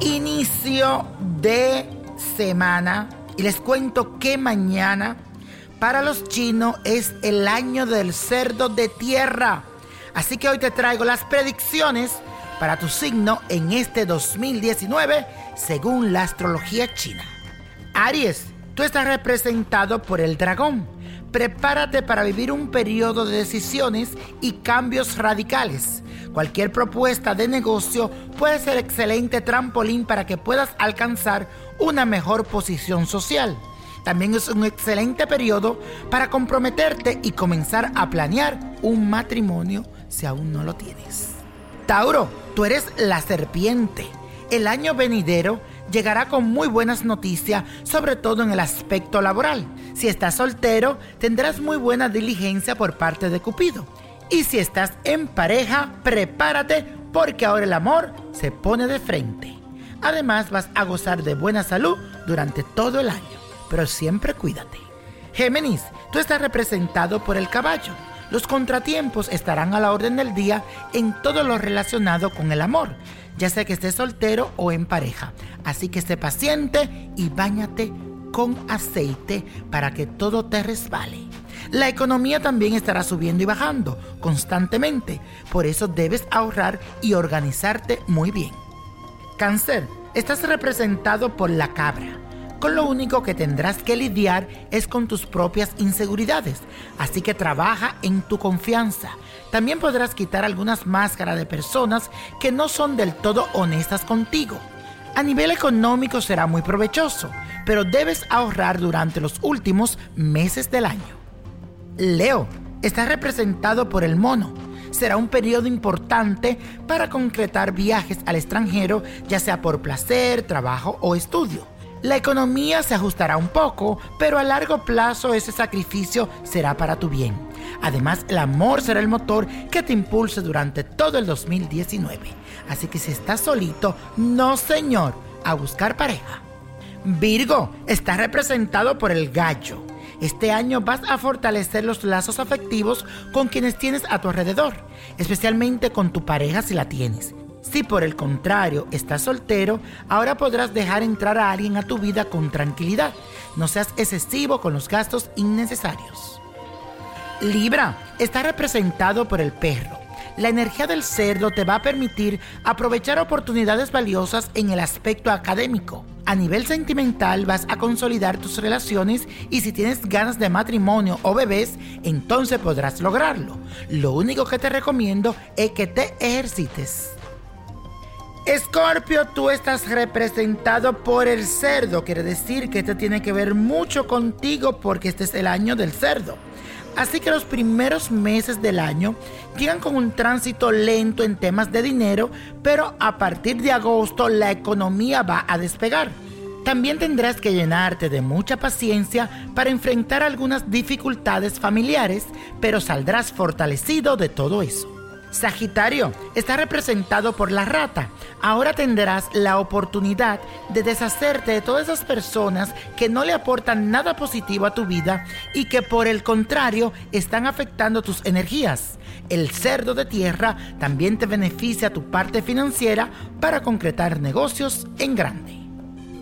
inicio de semana y les cuento que mañana para los chinos es el año del cerdo de tierra. Así que hoy te traigo las predicciones para tu signo en este 2019 según la astrología china. Aries, tú estás representado por el dragón. Prepárate para vivir un periodo de decisiones y cambios radicales. Cualquier propuesta de negocio puede ser excelente trampolín para que puedas alcanzar una mejor posición social. También es un excelente periodo para comprometerte y comenzar a planear un matrimonio si aún no lo tienes. Tauro, tú eres la serpiente. El año venidero llegará con muy buenas noticias, sobre todo en el aspecto laboral. Si estás soltero, tendrás muy buena diligencia por parte de Cupido. Y si estás en pareja, prepárate porque ahora el amor se pone de frente. Además vas a gozar de buena salud durante todo el año, pero siempre cuídate. Géminis, tú estás representado por el caballo. Los contratiempos estarán a la orden del día en todo lo relacionado con el amor, ya sea que estés soltero o en pareja. Así que esté paciente y báñate con aceite para que todo te resbale. La economía también estará subiendo y bajando constantemente, por eso debes ahorrar y organizarte muy bien. Cáncer, estás representado por la cabra. Con lo único que tendrás que lidiar es con tus propias inseguridades, así que trabaja en tu confianza. También podrás quitar algunas máscaras de personas que no son del todo honestas contigo. A nivel económico será muy provechoso, pero debes ahorrar durante los últimos meses del año. Leo, está representado por el mono será un periodo importante para concretar viajes al extranjero, ya sea por placer, trabajo o estudio. La economía se ajustará un poco, pero a largo plazo ese sacrificio será para tu bien. Además, el amor será el motor que te impulse durante todo el 2019. Así que si estás solito, no señor, a buscar pareja. Virgo está representado por el gallo. Este año vas a fortalecer los lazos afectivos con quienes tienes a tu alrededor, especialmente con tu pareja si la tienes. Si por el contrario estás soltero, ahora podrás dejar entrar a alguien a tu vida con tranquilidad. No seas excesivo con los gastos innecesarios. Libra está representado por el perro. La energía del cerdo te va a permitir aprovechar oportunidades valiosas en el aspecto académico. A nivel sentimental vas a consolidar tus relaciones y si tienes ganas de matrimonio o bebés, entonces podrás lograrlo. Lo único que te recomiendo es que te ejercites. Escorpio, tú estás representado por el cerdo. Quiere decir que esto tiene que ver mucho contigo porque este es el año del cerdo. Así que los primeros meses del año llegan con un tránsito lento en temas de dinero, pero a partir de agosto la economía va a despegar. También tendrás que llenarte de mucha paciencia para enfrentar algunas dificultades familiares, pero saldrás fortalecido de todo eso. Sagitario está representado por la rata. Ahora tendrás la oportunidad de deshacerte de todas esas personas que no le aportan nada positivo a tu vida y que por el contrario están afectando tus energías. El cerdo de tierra también te beneficia tu parte financiera para concretar negocios en grande.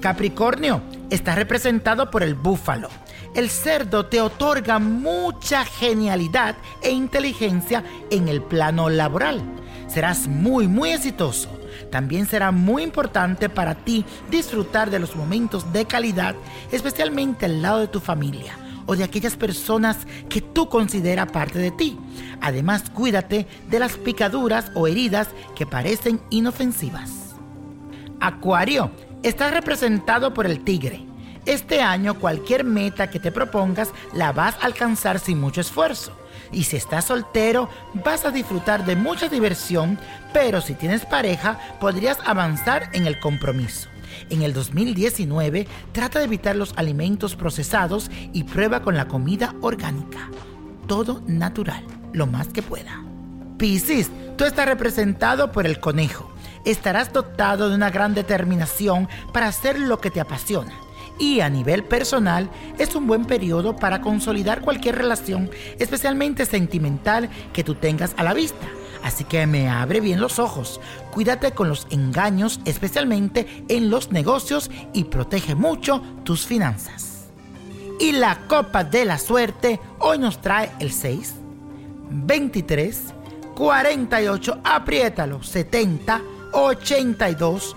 Capricornio está representado por el búfalo. El cerdo te otorga mucha genialidad e inteligencia en el plano laboral. Serás muy, muy exitoso. También será muy importante para ti disfrutar de los momentos de calidad, especialmente al lado de tu familia o de aquellas personas que tú consideras parte de ti. Además, cuídate de las picaduras o heridas que parecen inofensivas. Acuario, está representado por el tigre. Este año cualquier meta que te propongas la vas a alcanzar sin mucho esfuerzo. Y si estás soltero, vas a disfrutar de mucha diversión, pero si tienes pareja, podrías avanzar en el compromiso. En el 2019, trata de evitar los alimentos procesados y prueba con la comida orgánica. Todo natural, lo más que pueda. Piscis, tú estás representado por el conejo. Estarás dotado de una gran determinación para hacer lo que te apasiona y a nivel personal es un buen periodo para consolidar cualquier relación, especialmente sentimental, que tú tengas a la vista. Así que me abre bien los ojos. Cuídate con los engaños, especialmente en los negocios, y protege mucho tus finanzas. Y la copa de la suerte hoy nos trae el 6, 23, 48, apriétalo, 70, 82,